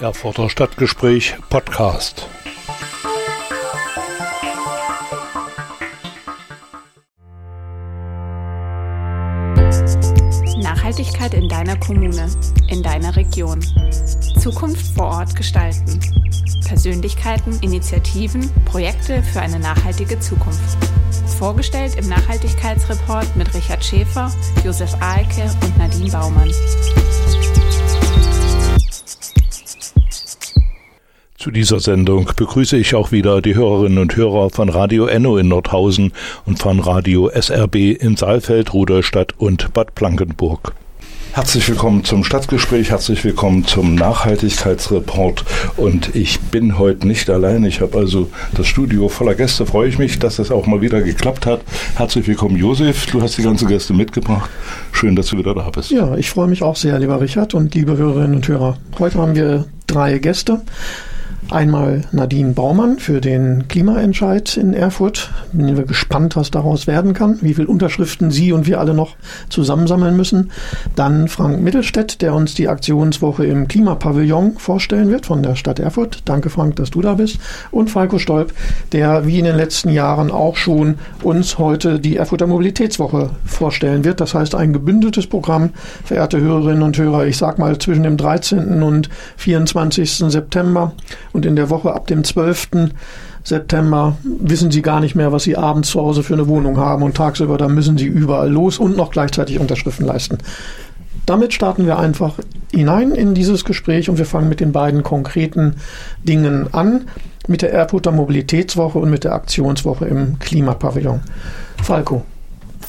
Erfurter Stadtgespräch Podcast. Nachhaltigkeit in deiner Kommune, in deiner Region. Zukunft vor Ort gestalten. Persönlichkeiten, Initiativen, Projekte für eine nachhaltige Zukunft. Vorgestellt im Nachhaltigkeitsreport mit Richard Schäfer, Josef Ahlke und Nadine Baumann. Zu dieser Sendung begrüße ich auch wieder die Hörerinnen und Hörer von Radio Enno in Nordhausen und von Radio SRB in Saalfeld, Rudolstadt und Bad Blankenburg. Herzlich willkommen zum Stadtgespräch, herzlich willkommen zum Nachhaltigkeitsreport. Und ich bin heute nicht allein. Ich habe also das Studio voller Gäste. Freue ich mich, dass es auch mal wieder geklappt hat. Herzlich willkommen, Josef. Du hast die ganzen Gäste mitgebracht. Schön, dass du wieder da bist. Ja, ich freue mich auch sehr, lieber Richard und liebe Hörerinnen und Hörer. Heute haben wir drei Gäste. Einmal Nadine Baumann für den Klimaentscheid in Erfurt. Bin wir gespannt, was daraus werden kann, wie viele Unterschriften Sie und wir alle noch zusammensammeln müssen. Dann Frank Mittelstädt, der uns die Aktionswoche im Klimapavillon vorstellen wird von der Stadt Erfurt. Danke, Frank, dass du da bist. Und Falco Stolp, der wie in den letzten Jahren auch schon uns heute die Erfurter Mobilitätswoche vorstellen wird. Das heißt, ein gebündeltes Programm, verehrte Hörerinnen und Hörer, ich sag mal zwischen dem 13. und 24. September. Und und in der Woche ab dem 12. September wissen sie gar nicht mehr, was sie abends zu Hause für eine Wohnung haben und tagsüber, da müssen sie überall los und noch gleichzeitig Unterschriften leisten. Damit starten wir einfach hinein in dieses Gespräch und wir fangen mit den beiden konkreten Dingen an, mit der Erfurter Mobilitätswoche und mit der Aktionswoche im Klimapavillon. Falco.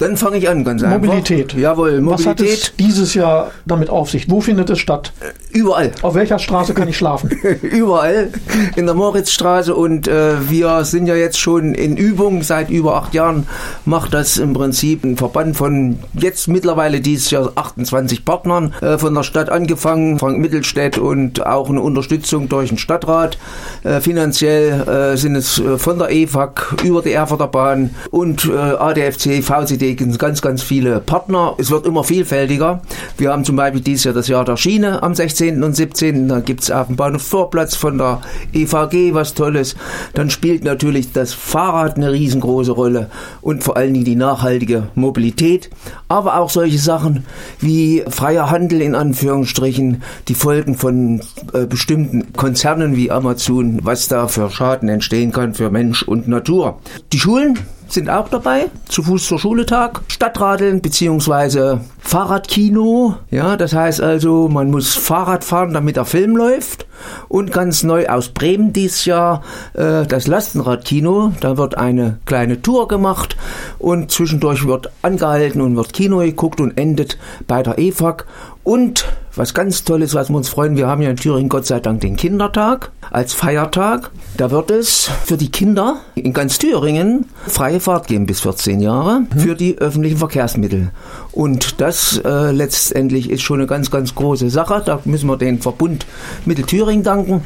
Dann fange ich an, ganz einfach. Mobilität. Jawohl, Mobilität. Was hat es dieses Jahr damit auf sich? Wo findet es statt? Äh, überall. Auf welcher Straße kann ich schlafen? Überall. In der Moritzstraße und äh, wir sind ja jetzt schon in Übung. Seit über acht Jahren macht das im Prinzip ein Verband von jetzt mittlerweile dieses Jahr 28 Partnern äh, von der Stadt angefangen, Frank Mittelstädt und auch eine Unterstützung durch den Stadtrat. Äh, finanziell äh, sind es äh, von der EFAG über die Erfurter Bahn und ADFC, VCD deswegen ganz, ganz viele Partner. Es wird immer vielfältiger. Wir haben zum Beispiel dieses Jahr das Jahr der Schiene am 16. und 17. Da gibt es auf dem Bahnhof Vorplatz von der EVG was Tolles. Dann spielt natürlich das Fahrrad eine riesengroße Rolle und vor allen Dingen die nachhaltige Mobilität. Aber auch solche Sachen wie freier Handel in Anführungsstrichen, die Folgen von äh, bestimmten Konzernen wie Amazon, was da für Schaden entstehen kann für Mensch und Natur. Die Schulen sind auch dabei. Zu Fuß zur Schule Tag, Stadtradeln beziehungsweise Fahrradkino. Ja, das heißt also, man muss Fahrrad fahren, damit der Film läuft. Und ganz neu aus Bremen dieses Jahr äh, das Lastenradkino. Da wird eine kleine Tour gemacht und zwischendurch wird angehalten und wird Kino geguckt und endet bei der EFAG. Und was ganz Tolles, was wir uns freuen, wir haben ja in Thüringen Gott sei Dank den Kindertag als Feiertag. Da wird es für die Kinder in ganz Thüringen freie Fahrt geben bis 14 Jahre mhm. für die öffentlichen Verkehrsmittel. Und das äh, letztendlich ist schon eine ganz, ganz große Sache. Da müssen wir den Verbund Mittelthüringen danken.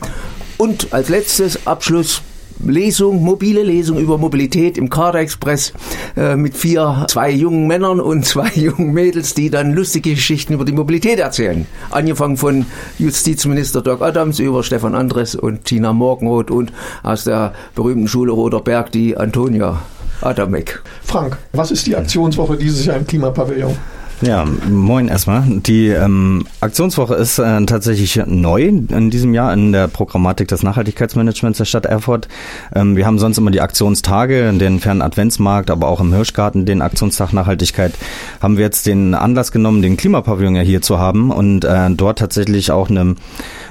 Und als letztes Abschluss Lesung, mobile Lesung über Mobilität im Kader Express äh, mit vier, zwei jungen Männern und zwei jungen Mädels, die dann lustige Geschichten über die Mobilität erzählen. Angefangen von Justizminister Doc Adams über Stefan Andres und Tina Morgenroth und aus der berühmten Schule Roter Berg die Antonia Adamek. Frank, was ist die Aktionswoche dieses Jahr im Klimapavillon? Ja, moin erstmal. Die ähm, Aktionswoche ist äh, tatsächlich neu in diesem Jahr in der Programmatik des Nachhaltigkeitsmanagements der Stadt Erfurt. Ähm, wir haben sonst immer die Aktionstage, den fernen Adventsmarkt, aber auch im Hirschgarten den Aktionstag Nachhaltigkeit. Haben wir jetzt den Anlass genommen, den Klimapavillon ja hier zu haben und äh, dort tatsächlich auch eine,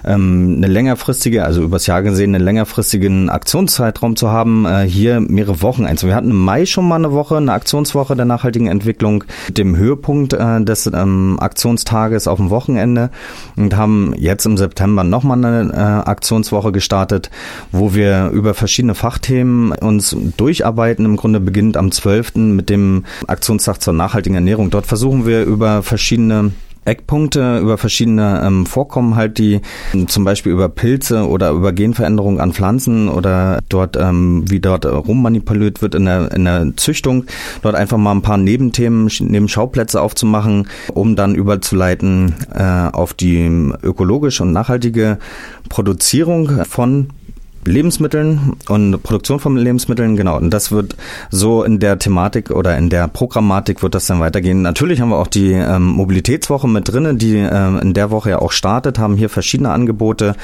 ähm, eine längerfristige, also übers Jahr gesehen, einen längerfristigen Aktionszeitraum zu haben, äh, hier mehrere Wochen. Also wir hatten im Mai schon mal eine Woche, eine Aktionswoche der nachhaltigen Entwicklung, dem Höhepunkt äh, des ähm, Aktionstages auf dem Wochenende und haben jetzt im September nochmal eine äh, Aktionswoche gestartet, wo wir über verschiedene Fachthemen uns durcharbeiten. Im Grunde beginnt am 12. mit dem Aktionstag zur nachhaltigen Ernährung. Dort versuchen wir über verschiedene Eckpunkte über verschiedene ähm, Vorkommen halt, die zum Beispiel über Pilze oder über Genveränderungen an Pflanzen oder dort, ähm, wie dort rummanipuliert wird in der, in der Züchtung, dort einfach mal ein paar Nebenthemen, Nebenschauplätze aufzumachen, um dann überzuleiten äh, auf die ökologische und nachhaltige Produzierung von Lebensmitteln und Produktion von Lebensmitteln, genau. Und das wird so in der Thematik oder in der Programmatik wird das dann weitergehen. Natürlich haben wir auch die ähm, Mobilitätswoche mit drinne, die ähm, in der Woche ja auch startet, haben hier verschiedene Angebote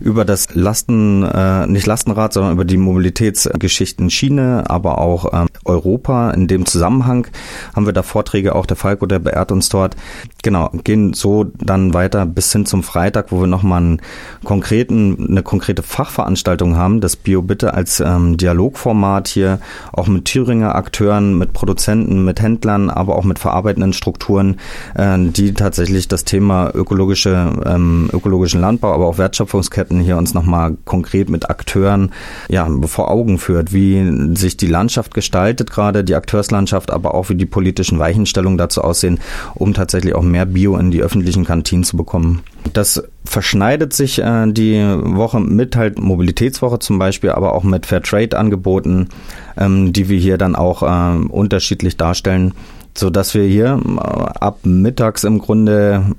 über das Lasten, äh, nicht Lastenrad, sondern über die Mobilitätsgeschichten Schiene, aber auch ähm, Europa. In dem Zusammenhang haben wir da Vorträge, auch der Falco, der beehrt uns dort. Genau, gehen so dann weiter bis hin zum Freitag, wo wir nochmal einen konkreten, eine konkrete Fachveranstaltung Veranstaltung haben, das BioBitte als ähm, Dialogformat hier auch mit Thüringer Akteuren, mit Produzenten, mit Händlern, aber auch mit verarbeitenden Strukturen, äh, die tatsächlich das Thema ökologische, ähm, ökologischen Landbau, aber auch Wertschöpfungsketten hier uns nochmal konkret mit Akteuren ja, vor Augen führt, wie sich die Landschaft gestaltet, gerade die Akteurslandschaft, aber auch wie die politischen Weichenstellungen dazu aussehen, um tatsächlich auch mehr Bio in die öffentlichen Kantinen zu bekommen. Das verschneidet sich äh, die Woche mit halt Mobilitätswoche zum Beispiel, aber auch mit Fairtrade-Angeboten, ähm, die wir hier dann auch äh, unterschiedlich darstellen, so dass wir hier äh, ab mittags im Grunde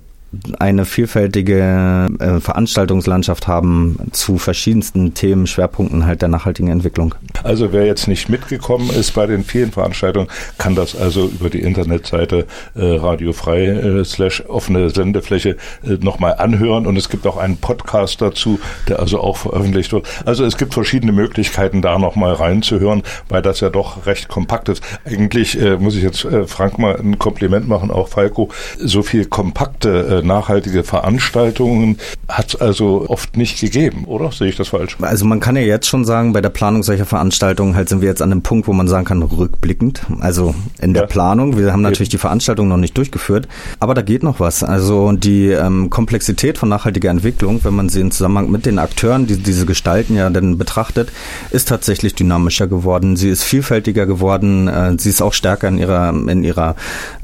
eine vielfältige äh, Veranstaltungslandschaft haben zu verschiedensten Themen, Schwerpunkten halt der nachhaltigen Entwicklung. Also wer jetzt nicht mitgekommen ist bei den vielen Veranstaltungen, kann das also über die Internetseite äh, radiofrei äh, slash offene Sendefläche äh, nochmal anhören und es gibt auch einen Podcast dazu, der also auch veröffentlicht wird. Also es gibt verschiedene Möglichkeiten, da nochmal reinzuhören, weil das ja doch recht kompakt ist. Eigentlich äh, muss ich jetzt äh, Frank mal ein Kompliment machen, auch Falco, so viel kompakte äh, nachhaltige Veranstaltungen hat es also oft nicht gegeben, oder? Sehe ich das falsch? Also man kann ja jetzt schon sagen, bei der Planung solcher Veranstaltungen halt sind wir jetzt an einem Punkt, wo man sagen kann, rückblickend. Also in der ja. Planung, wir haben natürlich die Veranstaltung noch nicht durchgeführt, aber da geht noch was. Also die ähm, Komplexität von nachhaltiger Entwicklung, wenn man sie im Zusammenhang mit den Akteuren, die diese Gestalten ja dann betrachtet, ist tatsächlich dynamischer geworden. Sie ist vielfältiger geworden. Äh, sie ist auch stärker in ihrer in ihrer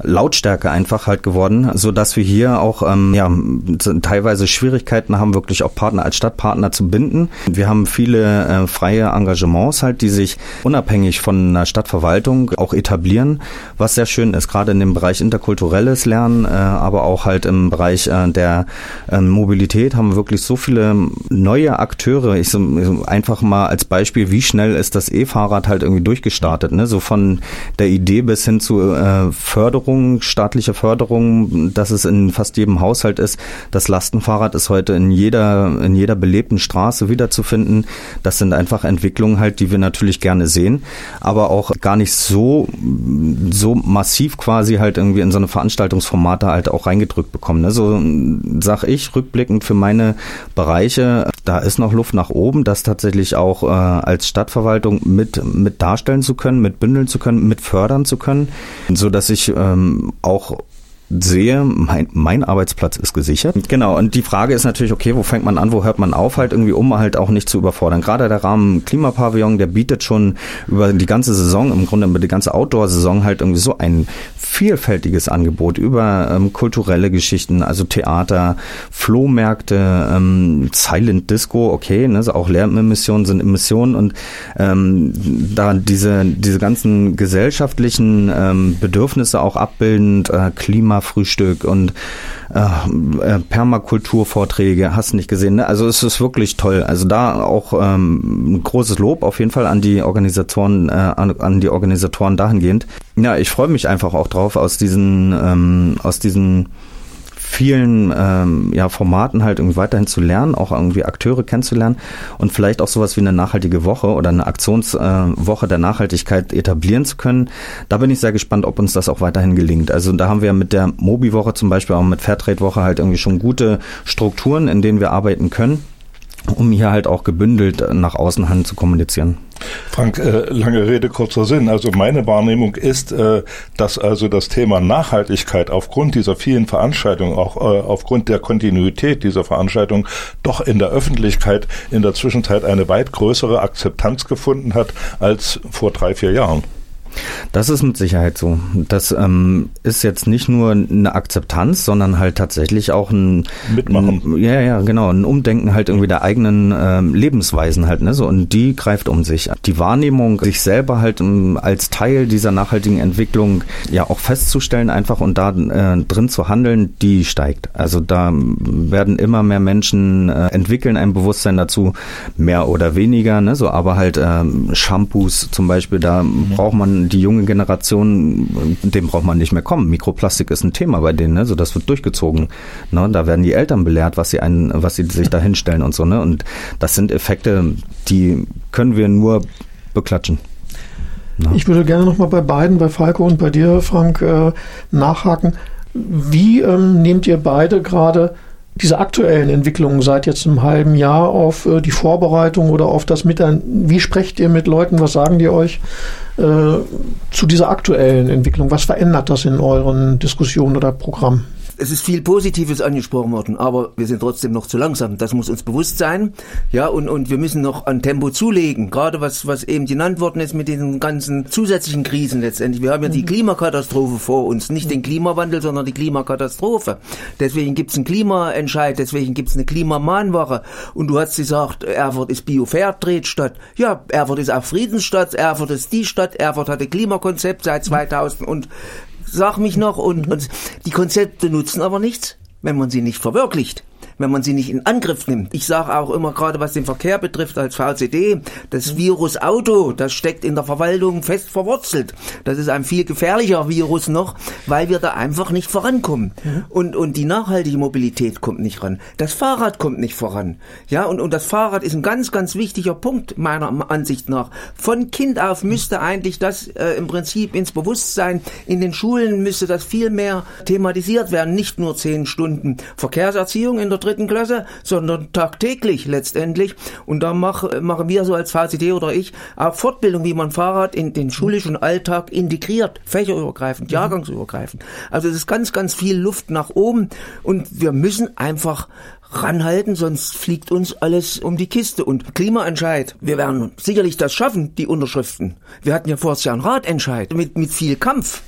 Lautstärke einfach halt geworden, so dass wir hier auch ähm, ja, teilweise Schwierigkeiten haben, wirklich auch Partner als Stadtpartner zu binden. Wir haben viele äh, freie Engagements halt, die sich unabhängig von einer Stadtverwaltung auch etablieren, was sehr schön ist, gerade in dem Bereich interkulturelles Lernen, äh, aber auch halt im Bereich äh, der äh, Mobilität haben wir wirklich so viele neue Akteure. Ich so, einfach mal als Beispiel, wie schnell ist das E-Fahrrad halt irgendwie durchgestartet, ne? So von der Idee bis hin zu äh, Förderung, staatliche Förderung, dass es in fast jedem Haushalt ist. Das Lastenfahrrad ist heute in jeder, in jeder belebten Straße wiederzufinden. Das sind einfach Entwicklungen halt, die wir natürlich gerne sehen, aber auch gar nicht so, so massiv quasi halt irgendwie in so eine Veranstaltungsformate halt auch reingedrückt bekommen. Ne? So sag ich rückblickend für meine Bereiche, da ist noch Luft nach oben, das tatsächlich auch äh, als Stadtverwaltung mit, mit darstellen zu können, mit bündeln zu können, mit fördern zu können, so dass ich ähm, auch sehe, mein, mein Arbeitsplatz ist gesichert. Genau, und die Frage ist natürlich, okay, wo fängt man an, wo hört man auf, halt irgendwie, um halt auch nicht zu überfordern. Gerade der Rahmen Klimapavillon, der bietet schon über die ganze Saison, im Grunde über die ganze Outdoor-Saison halt irgendwie so ein vielfältiges Angebot über ähm, kulturelle Geschichten, also Theater, Flohmärkte, ähm, Silent Disco, okay, ne, also auch Lärmemissionen sind Emissionen und ähm, da diese, diese ganzen gesellschaftlichen ähm, Bedürfnisse auch abbildend, äh, Klima Frühstück und äh, äh, Permakulturvorträge, hast nicht gesehen. Ne? Also es ist wirklich toll. Also da auch ähm, großes Lob auf jeden Fall an die Organisatoren, äh, an, an die Organisatoren dahingehend. Ja, ich freue mich einfach auch drauf aus diesen ähm, aus diesen vielen ähm, ja, Formaten halt irgendwie weiterhin zu lernen, auch irgendwie Akteure kennenzulernen und vielleicht auch sowas wie eine nachhaltige Woche oder eine Aktionswoche äh, der Nachhaltigkeit etablieren zu können. Da bin ich sehr gespannt, ob uns das auch weiterhin gelingt. Also da haben wir mit der Mobi-Woche zum Beispiel auch mit Fairtrade-Woche halt irgendwie schon gute Strukturen, in denen wir arbeiten können um hier halt auch gebündelt nach außen hin zu kommunizieren. Frank, äh, lange Rede, kurzer Sinn. Also meine Wahrnehmung ist, äh, dass also das Thema Nachhaltigkeit aufgrund dieser vielen Veranstaltungen, auch äh, aufgrund der Kontinuität dieser Veranstaltungen, doch in der Öffentlichkeit in der Zwischenzeit eine weit größere Akzeptanz gefunden hat als vor drei, vier Jahren. Das ist mit Sicherheit so. Das ähm, ist jetzt nicht nur eine Akzeptanz, sondern halt tatsächlich auch ein Mitmachen. Ein, ja, ja, genau, ein Umdenken halt irgendwie der eigenen ähm, Lebensweisen halt, ne? So und die greift um sich. Die Wahrnehmung, sich selber halt ähm, als Teil dieser nachhaltigen Entwicklung ja auch festzustellen einfach und da äh, drin zu handeln, die steigt. Also da werden immer mehr Menschen äh, entwickeln ein Bewusstsein dazu, mehr oder weniger, ne? So, aber halt ähm, Shampoos zum Beispiel, da mhm. braucht man die junge Generation, dem braucht man nicht mehr kommen. Mikroplastik ist ein Thema bei denen, ne? so das wird durchgezogen. Ne? Da werden die Eltern belehrt, was sie einen, was sie sich da hinstellen und so. Ne? Und das sind Effekte, die können wir nur beklatschen. Na. Ich würde gerne nochmal bei beiden, bei Falco und bei dir, Frank, äh, nachhaken. Wie ähm, nehmt ihr beide gerade diese aktuellen Entwicklungen seit jetzt einem halben Jahr auf äh, die Vorbereitung oder auf das Miteinander? Wie sprecht ihr mit Leuten? Was sagen die euch äh, zu dieser aktuellen Entwicklung? Was verändert das in euren Diskussionen oder Programmen? Es ist viel Positives angesprochen worden, aber wir sind trotzdem noch zu langsam. Das muss uns bewusst sein. Ja, und, und wir müssen noch an Tempo zulegen. Gerade was, was eben genannt worden ist mit diesen ganzen zusätzlichen Krisen letztendlich. Wir haben ja die mhm. Klimakatastrophe vor uns. Nicht den Klimawandel, sondern die Klimakatastrophe. Deswegen gibt es einen Klimaentscheid, deswegen gibt es eine Klimamahnwache. Und du hast gesagt, Erfurt ist Bio-Fairtrade-Stadt. Ja, Erfurt ist auch Friedensstadt, Erfurt ist die Stadt, Erfurt hatte Klimakonzept seit 2000 und sag mich noch, und, und die Konzepte nutzen aber nichts, wenn man sie nicht verwirklicht wenn man sie nicht in Angriff nimmt. Ich sage auch immer gerade, was den Verkehr betrifft als VCD, das Virus Auto, das steckt in der Verwaltung fest verwurzelt. Das ist ein viel gefährlicher Virus noch, weil wir da einfach nicht vorankommen. Mhm. Und, und die nachhaltige Mobilität kommt nicht ran. Das Fahrrad kommt nicht voran. Ja, und, und das Fahrrad ist ein ganz, ganz wichtiger Punkt meiner Ansicht nach. Von Kind auf müsste eigentlich das äh, im Prinzip ins Bewusstsein, in den Schulen müsste das viel mehr thematisiert werden. Nicht nur zehn Stunden Verkehrserziehung in der dritten Klasse, sondern tagtäglich letztendlich. Und da mach, machen wir so als VCD oder ich auch Fortbildung, wie man Fahrrad in den schulischen Alltag integriert, fächerübergreifend, jahrgangsübergreifend. Also es ist ganz, ganz viel Luft nach oben und wir müssen einfach ranhalten, sonst fliegt uns alles um die Kiste. Und Klimaentscheid, wir werden sicherlich das schaffen, die Unterschriften. Wir hatten ja vorher einen Ratentscheid mit, mit viel Kampf.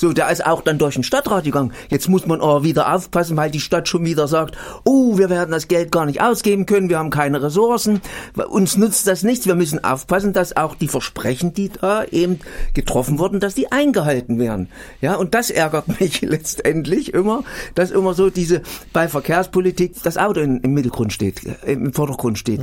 So, der ist auch dann durch den Stadtrat gegangen. Jetzt muss man aber wieder aufpassen, weil die Stadt schon wieder sagt, oh, wir werden das Geld gar nicht ausgeben können, wir haben keine Ressourcen, uns nutzt das nichts. Wir müssen aufpassen, dass auch die Versprechen, die da eben getroffen wurden, dass die eingehalten werden. Ja, und das ärgert mich letztendlich immer, dass immer so diese, bei Verkehrspolitik das Auto im Mittelgrund steht, äh, im Vordergrund steht.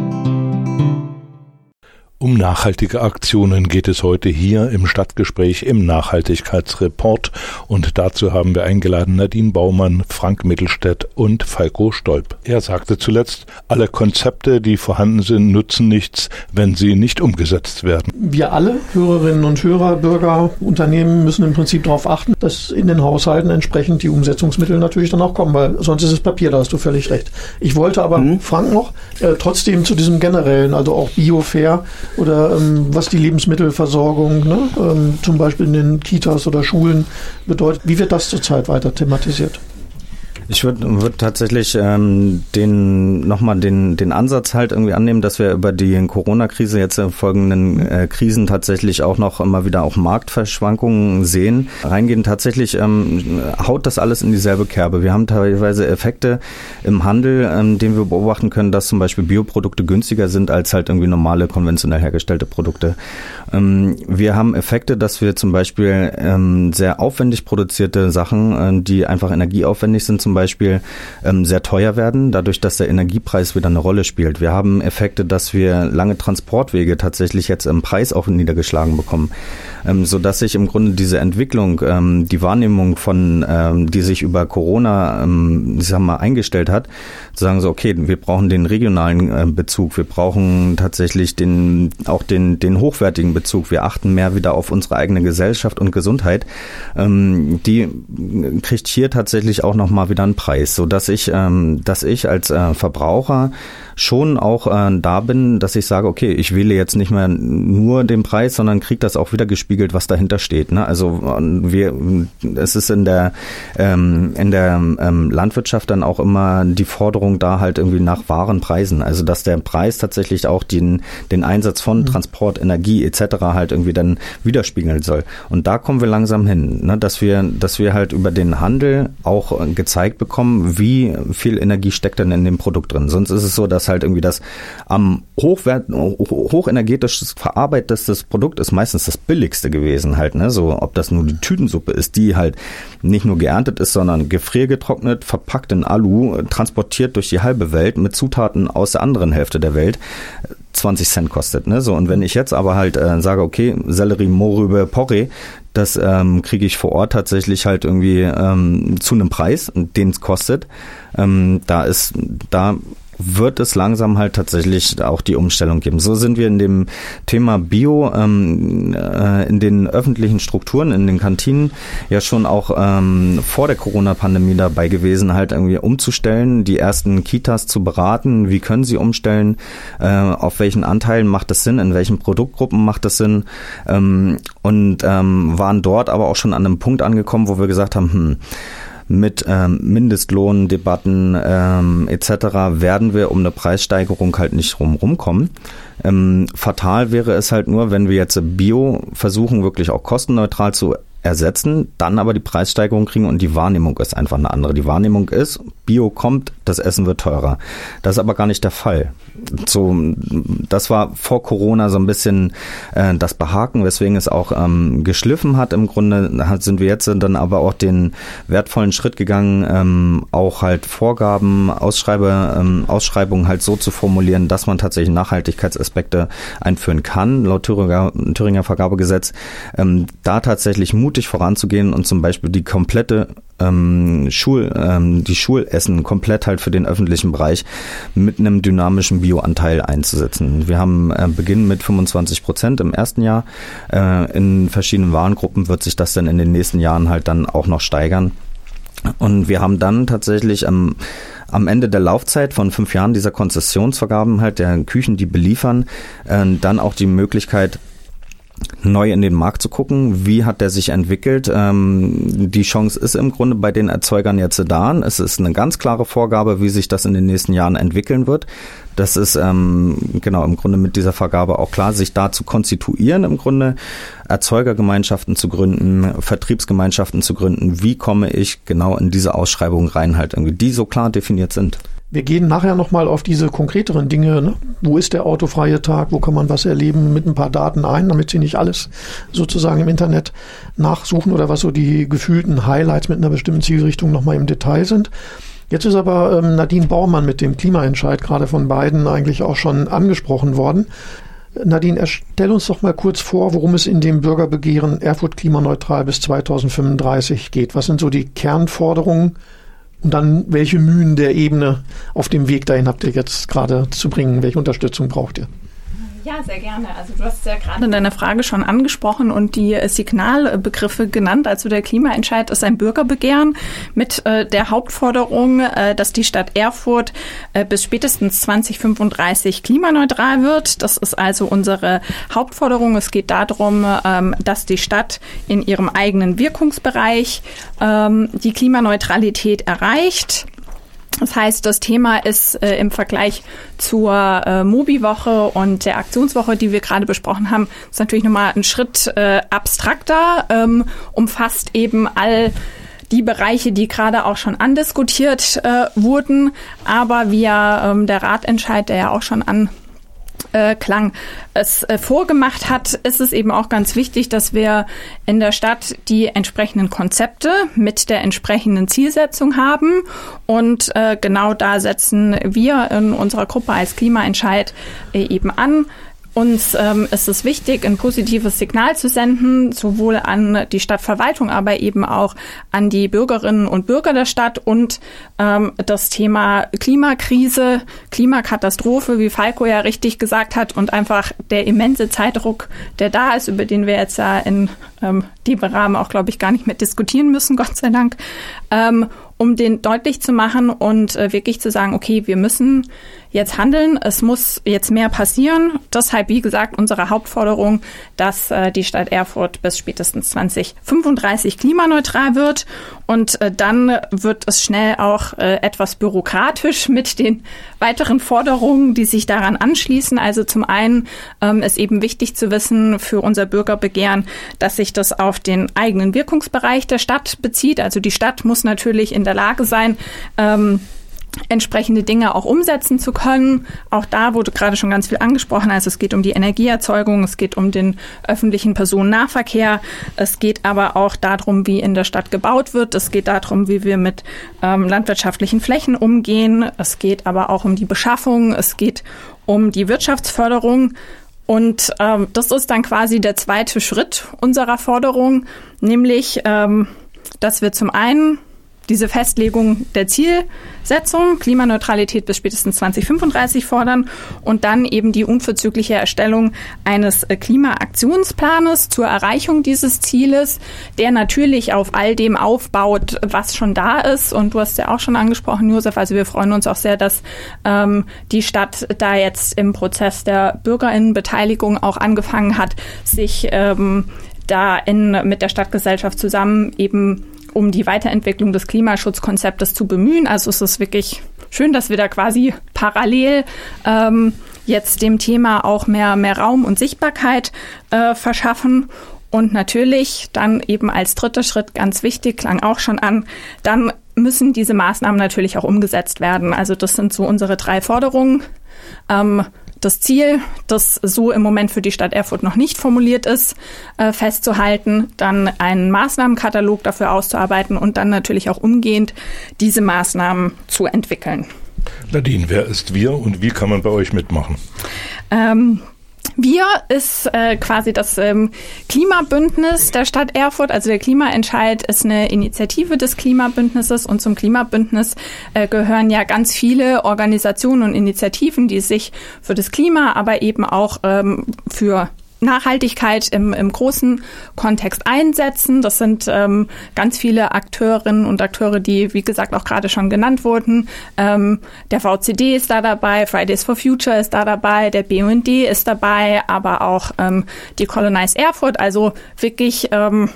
Um nachhaltige Aktionen geht es heute hier im Stadtgespräch im Nachhaltigkeitsreport und dazu haben wir eingeladen Nadine Baumann, Frank Mittelstädt und Falco Stolp. Er sagte zuletzt, alle Konzepte, die vorhanden sind, nutzen nichts, wenn sie nicht umgesetzt werden. Wir alle, Hörerinnen und Hörer, Bürger, Unternehmen müssen im Prinzip darauf achten, dass in den Haushalten entsprechend die Umsetzungsmittel natürlich dann auch kommen, weil sonst ist es Papier, da hast du völlig recht. Ich wollte aber, mhm. Frank noch, äh, trotzdem zu diesem generellen, also auch Biofair, oder ähm, was die Lebensmittelversorgung ne, ähm, zum Beispiel in den Kitas oder Schulen bedeutet. Wie wird das zurzeit weiter thematisiert? Ich würde würd tatsächlich ähm, den nochmal den, den Ansatz halt irgendwie annehmen, dass wir über die Corona-Krise jetzt folgenden äh, Krisen tatsächlich auch noch immer wieder auch Marktverschwankungen sehen. Reingehen tatsächlich ähm, haut das alles in dieselbe Kerbe. Wir haben teilweise Effekte im Handel, ähm, den wir beobachten können, dass zum Beispiel Bioprodukte günstiger sind als halt irgendwie normale konventionell hergestellte Produkte. Ähm, wir haben Effekte, dass wir zum Beispiel ähm, sehr aufwendig produzierte Sachen, äh, die einfach energieaufwendig sind, zum Beispiel Beispiel ähm, sehr teuer werden, dadurch, dass der Energiepreis wieder eine Rolle spielt. Wir haben Effekte, dass wir lange Transportwege tatsächlich jetzt im Preis auch niedergeschlagen bekommen, ähm, so dass sich im Grunde diese Entwicklung, ähm, die Wahrnehmung von, ähm, die sich über Corona, ähm, ich sag mal, eingestellt hat, zu sagen so, okay, wir brauchen den regionalen äh, Bezug, wir brauchen tatsächlich den, auch den, den hochwertigen Bezug, wir achten mehr wieder auf unsere eigene Gesellschaft und Gesundheit, ähm, die kriegt hier tatsächlich auch nochmal wieder dann Preis, so dass ich, ähm, dass ich als äh, Verbraucher schon auch äh, da bin, dass ich sage, okay, ich wähle jetzt nicht mehr nur den Preis, sondern kriege das auch wieder gespiegelt, was dahinter steht. Ne? Also wir, es ist in der ähm, in der ähm, Landwirtschaft dann auch immer die Forderung da halt irgendwie nach wahren Preisen. Also dass der Preis tatsächlich auch den den Einsatz von mhm. Transport, Energie etc. halt irgendwie dann widerspiegeln soll. Und da kommen wir langsam hin, ne? dass wir dass wir halt über den Handel auch gezeigt bekommen, wie viel Energie steckt denn in dem Produkt drin. Sonst ist es so, dass halt irgendwie das am hochwert, hochenergetisch verarbeitestes Produkt ist meistens das billigste gewesen halt, ne? So, ob das nur die Tütensuppe ist, die halt nicht nur geerntet ist, sondern gefriergetrocknet, verpackt in Alu, transportiert durch die halbe Welt mit Zutaten aus der anderen Hälfte der Welt. 20 Cent kostet. Ne? So, und wenn ich jetzt aber halt äh, sage, okay, Sellerie, Mohrrübe, Porree, das ähm, kriege ich vor Ort tatsächlich halt irgendwie ähm, zu einem Preis, den es kostet. Ähm, da ist, da wird es langsam halt tatsächlich auch die Umstellung geben. So sind wir in dem Thema Bio ähm, äh, in den öffentlichen Strukturen, in den Kantinen ja schon auch ähm, vor der Corona-Pandemie dabei gewesen, halt irgendwie umzustellen, die ersten Kitas zu beraten, wie können sie umstellen, äh, auf welchen Anteilen macht es Sinn, in welchen Produktgruppen macht es Sinn? Ähm, und ähm, waren dort aber auch schon an einem Punkt angekommen, wo wir gesagt haben, hm, mit ähm, Mindestlohndebatten ähm, etc. werden wir um eine Preissteigerung halt nicht rum kommen. Ähm, fatal wäre es halt nur, wenn wir jetzt Bio versuchen, wirklich auch kostenneutral zu ersetzen, dann aber die Preissteigerung kriegen und die Wahrnehmung ist einfach eine andere. Die Wahrnehmung ist, Bio kommt, das Essen wird teurer. Das ist aber gar nicht der Fall. So, das war vor Corona so ein bisschen äh, das Behaken, weswegen es auch ähm, geschliffen hat. Im Grunde sind wir jetzt dann aber auch den wertvollen Schritt gegangen, ähm, auch halt Vorgaben, Ausschreibe, ähm, Ausschreibungen halt so zu formulieren, dass man tatsächlich Nachhaltigkeitsaspekte einführen kann, laut Thüringer, Thüringer Vergabegesetz, ähm, da tatsächlich mutig voranzugehen und zum Beispiel die komplette ähm, Schul, ähm, die Schulessen komplett halt für den öffentlichen Bereich mit einem dynamischen Bioanteil einzusetzen. Wir haben äh, beginnen mit 25 Prozent im ersten Jahr. Äh, in verschiedenen Warengruppen wird sich das dann in den nächsten Jahren halt dann auch noch steigern. Und wir haben dann tatsächlich am, am Ende der Laufzeit von fünf Jahren dieser Konzessionsvergaben halt der Küchen, die beliefern, äh, dann auch die Möglichkeit, neu in den Markt zu gucken. Wie hat der sich entwickelt? Ähm, die Chance ist im Grunde bei den Erzeugern jetzt da. Es ist eine ganz klare Vorgabe, wie sich das in den nächsten Jahren entwickeln wird. Das ist ähm, genau im Grunde mit dieser Vergabe auch klar, sich da zu konstituieren, im Grunde Erzeugergemeinschaften zu gründen, Vertriebsgemeinschaften zu gründen. Wie komme ich genau in diese Ausschreibung rein, halt irgendwie, die so klar definiert sind? Wir gehen nachher nochmal auf diese konkreteren Dinge. Ne? Wo ist der autofreie Tag? Wo kann man was erleben mit ein paar Daten ein, damit Sie nicht alles sozusagen im Internet nachsuchen oder was so die gefühlten Highlights mit einer bestimmten Zielrichtung nochmal im Detail sind. Jetzt ist aber ähm, Nadine Baumann mit dem Klimaentscheid gerade von beiden eigentlich auch schon angesprochen worden. Nadine, erstell uns doch mal kurz vor, worum es in dem Bürgerbegehren Erfurt klimaneutral bis 2035 geht. Was sind so die Kernforderungen? Und dann, welche Mühen der Ebene auf dem Weg dahin habt ihr jetzt gerade zu bringen? Welche Unterstützung braucht ihr? Ja, sehr gerne. Also du hast ja gerade in deiner Frage schon angesprochen und die äh, Signalbegriffe genannt. Also der Klimaentscheid ist ein Bürgerbegehren mit äh, der Hauptforderung, äh, dass die Stadt Erfurt bis spätestens 2035 klimaneutral wird. Das ist also unsere Hauptforderung. Es geht darum, ähm, dass die Stadt in ihrem eigenen Wirkungsbereich ähm, die Klimaneutralität erreicht. Das heißt, das Thema ist äh, im Vergleich zur äh, Mobi-Woche und der Aktionswoche, die wir gerade besprochen haben, ist natürlich nochmal ein Schritt äh, abstrakter, ähm, umfasst eben all die Bereiche, die gerade auch schon andiskutiert äh, wurden, aber ja ähm, der Ratentscheid, der ja auch schon an äh, Klang es äh, vorgemacht hat, ist es eben auch ganz wichtig, dass wir in der Stadt die entsprechenden Konzepte mit der entsprechenden Zielsetzung haben. Und äh, genau da setzen wir in unserer Gruppe als Klimaentscheid äh, eben an. Uns ähm, ist es wichtig, ein positives Signal zu senden, sowohl an die Stadtverwaltung, aber eben auch an die Bürgerinnen und Bürger der Stadt und ähm, das Thema Klimakrise, Klimakatastrophe, wie Falco ja richtig gesagt hat, und einfach der immense Zeitdruck, der da ist, über den wir jetzt ja in ähm, dem Rahmen auch, glaube ich, gar nicht mehr diskutieren müssen, Gott sei Dank. Ähm, um den deutlich zu machen und äh, wirklich zu sagen, okay, wir müssen jetzt handeln, es muss jetzt mehr passieren. Deshalb, wie gesagt, unsere Hauptforderung, dass äh, die Stadt Erfurt bis spätestens 2035 klimaneutral wird. Und äh, dann wird es schnell auch äh, etwas bürokratisch mit den weiteren Forderungen, die sich daran anschließen. Also zum einen ähm, ist eben wichtig zu wissen für unser Bürgerbegehren, dass sich das auf den eigenen Wirkungsbereich der Stadt bezieht. Also die Stadt muss natürlich in der Lage sein, ähm, entsprechende Dinge auch umsetzen zu können. Auch da wurde gerade schon ganz viel angesprochen. Also es geht um die Energieerzeugung, es geht um den öffentlichen Personennahverkehr, es geht aber auch darum, wie in der Stadt gebaut wird, es geht darum, wie wir mit ähm, landwirtschaftlichen Flächen umgehen, es geht aber auch um die Beschaffung, es geht um die Wirtschaftsförderung. Und ähm, das ist dann quasi der zweite Schritt unserer Forderung, nämlich, ähm, dass wir zum einen diese Festlegung der Zielsetzung, Klimaneutralität bis spätestens 2035 fordern und dann eben die unverzügliche Erstellung eines äh, Klimaaktionsplanes zur Erreichung dieses Zieles, der natürlich auf all dem aufbaut, was schon da ist. Und du hast ja auch schon angesprochen, Josef, also wir freuen uns auch sehr, dass ähm, die Stadt da jetzt im Prozess der Bürgerinnenbeteiligung auch angefangen hat, sich ähm, da in, mit der Stadtgesellschaft zusammen eben um die Weiterentwicklung des Klimaschutzkonzeptes zu bemühen. Also es ist wirklich schön, dass wir da quasi parallel ähm, jetzt dem Thema auch mehr, mehr Raum und Sichtbarkeit äh, verschaffen. Und natürlich dann eben als dritter Schritt ganz wichtig, klang auch schon an, dann müssen diese Maßnahmen natürlich auch umgesetzt werden. Also das sind so unsere drei Forderungen. Ähm, das Ziel, das so im Moment für die Stadt Erfurt noch nicht formuliert ist, äh, festzuhalten, dann einen Maßnahmenkatalog dafür auszuarbeiten und dann natürlich auch umgehend diese Maßnahmen zu entwickeln. Nadine, wer ist wir und wie kann man bei euch mitmachen? Ähm, wir ist äh, quasi das ähm, Klimabündnis der Stadt Erfurt. Also der Klimaentscheid ist eine Initiative des Klimabündnisses und zum Klimabündnis äh, gehören ja ganz viele Organisationen und Initiativen, die sich für das Klima, aber eben auch ähm, für Nachhaltigkeit im, im großen Kontext einsetzen. Das sind ähm, ganz viele Akteurinnen und Akteure, die, wie gesagt, auch gerade schon genannt wurden. Ähm, der VCD ist da dabei, Fridays for Future ist da dabei, der BUND ist dabei, aber auch ähm, die Colonize Erfurt. Also wirklich ähm,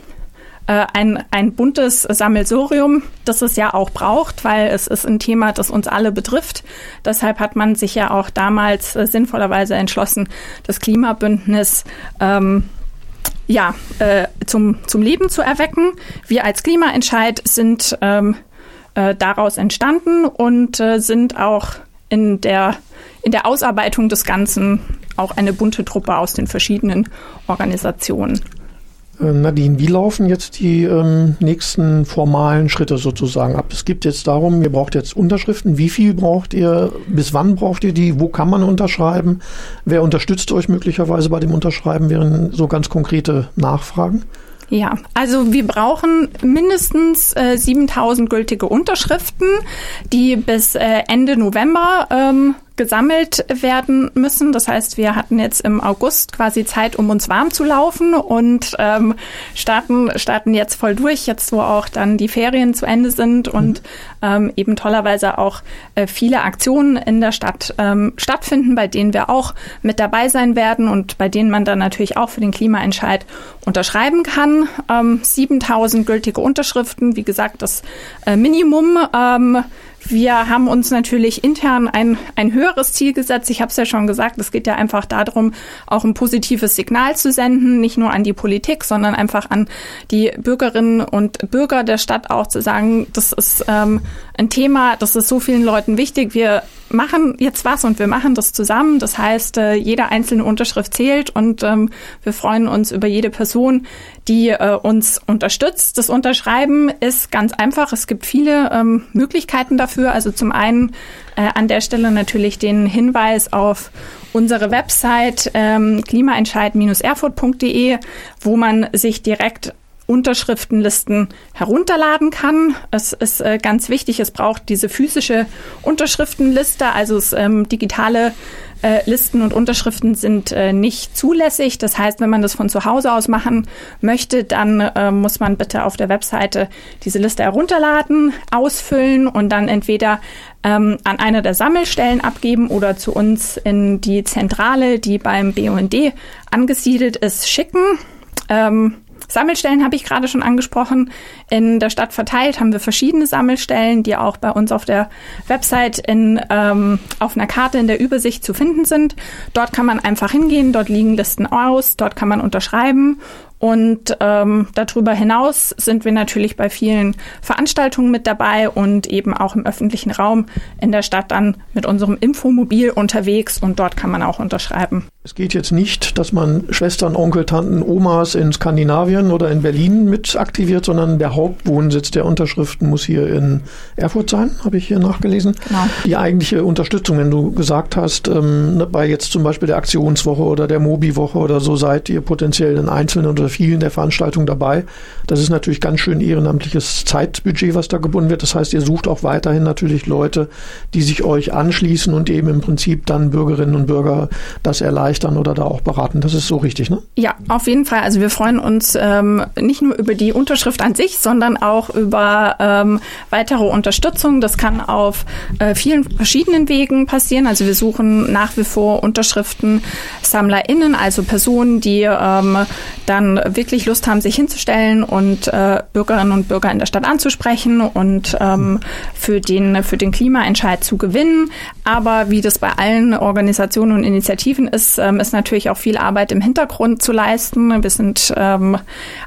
äh, ein, ein buntes Sammelsurium, das es ja auch braucht, weil es ist ein Thema, das uns alle betrifft. Deshalb hat man sich ja auch damals äh, sinnvollerweise entschlossen, das Klimabündnis ähm, ja, äh, zum, zum Leben zu erwecken. Wir als Klimaentscheid sind ähm, äh, daraus entstanden und äh, sind auch in der, in der Ausarbeitung des Ganzen auch eine bunte Truppe aus den verschiedenen Organisationen. Äh, Nadine, wie laufen jetzt die ähm, nächsten formalen Schritte sozusagen ab? Es gibt jetzt darum, ihr braucht jetzt Unterschriften. Wie viel braucht ihr? Bis wann braucht ihr die? Wo kann man unterschreiben? Wer unterstützt euch möglicherweise bei dem Unterschreiben? Wären so ganz konkrete Nachfragen. Ja, also wir brauchen mindestens äh, 7000 gültige Unterschriften, die bis äh, Ende November ähm, gesammelt werden müssen. Das heißt, wir hatten jetzt im August quasi Zeit, um uns warm zu laufen und ähm, starten, starten jetzt voll durch, jetzt wo auch dann die Ferien zu Ende sind und ähm, eben tollerweise auch äh, viele Aktionen in der Stadt ähm, stattfinden, bei denen wir auch mit dabei sein werden und bei denen man dann natürlich auch für den Klimaentscheid unterschreiben kann. Ähm, 7000 gültige Unterschriften, wie gesagt, das äh, Minimum. Ähm, wir haben uns natürlich intern ein, ein höheres Ziel gesetzt. Ich habe es ja schon gesagt, es geht ja einfach darum, auch ein positives Signal zu senden, nicht nur an die Politik, sondern einfach an die Bürgerinnen und Bürger der Stadt auch zu sagen, das ist ähm, ein Thema, das ist so vielen Leuten wichtig. Wir machen jetzt was und wir machen das zusammen. Das heißt, äh, jede einzelne Unterschrift zählt und ähm, wir freuen uns über jede Person, die äh, uns unterstützt. Das Unterschreiben ist ganz einfach. Es gibt viele ähm, Möglichkeiten dafür. Also zum einen äh, an der Stelle natürlich den Hinweis auf unsere Website ähm, klimaentscheid-erfurt.de, wo man sich direkt Unterschriftenlisten herunterladen kann. Es ist äh, ganz wichtig, es braucht diese physische Unterschriftenliste, also das ähm, digitale äh, Listen und Unterschriften sind äh, nicht zulässig. Das heißt, wenn man das von zu Hause aus machen möchte, dann äh, muss man bitte auf der Webseite diese Liste herunterladen, ausfüllen und dann entweder ähm, an einer der Sammelstellen abgeben oder zu uns in die Zentrale, die beim BUND angesiedelt ist, schicken. Ähm, Sammelstellen habe ich gerade schon angesprochen. In der Stadt verteilt haben wir verschiedene Sammelstellen, die auch bei uns auf der Website in, ähm, auf einer Karte in der Übersicht zu finden sind. Dort kann man einfach hingehen, dort liegen Listen aus, dort kann man unterschreiben und ähm, darüber hinaus sind wir natürlich bei vielen Veranstaltungen mit dabei und eben auch im öffentlichen Raum in der Stadt dann mit unserem Infomobil unterwegs und dort kann man auch unterschreiben. Es geht jetzt nicht, dass man Schwestern, Onkel, Tanten, Omas in Skandinavien oder in Berlin mit aktiviert, sondern der Hauptwohnsitz der Unterschriften muss hier in Erfurt sein, habe ich hier nachgelesen. Genau. Die eigentliche Unterstützung, wenn du gesagt hast, ähm, ne, bei jetzt zum Beispiel der Aktionswoche oder der Mobi-Woche oder so seid ihr potenziell in einzelnen oder vielen der Veranstaltungen dabei. Das ist natürlich ganz schön ehrenamtliches Zeitbudget, was da gebunden wird. Das heißt, ihr sucht auch weiterhin natürlich Leute, die sich euch anschließen und eben im Prinzip dann Bürgerinnen und Bürger das erleichtern erleichtern oder da auch beraten. Das ist so richtig, ne? Ja, auf jeden Fall. Also wir freuen uns ähm, nicht nur über die Unterschrift an sich, sondern auch über ähm, weitere Unterstützung. Das kann auf äh, vielen verschiedenen Wegen passieren. Also wir suchen nach wie vor Unterschriften SammlerInnen, also Personen, die ähm, dann wirklich Lust haben, sich hinzustellen und äh, Bürgerinnen und Bürger in der Stadt anzusprechen und ähm, für den für den Klimaentscheid zu gewinnen. Aber wie das bei allen Organisationen und Initiativen ist, ähm, ist natürlich auch viel Arbeit im Hintergrund zu leisten. Wir sind ähm,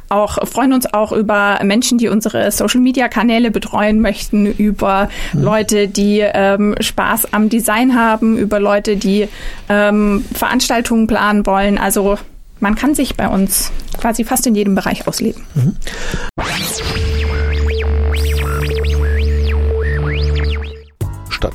auch freuen uns auch über Menschen, die unsere Social Media Kanäle betreuen möchten, über mhm. Leute, die ähm, Spaß am Design haben, über Leute, die ähm, Veranstaltungen planen wollen. Also man kann sich bei uns quasi fast in jedem Bereich ausleben. Mhm.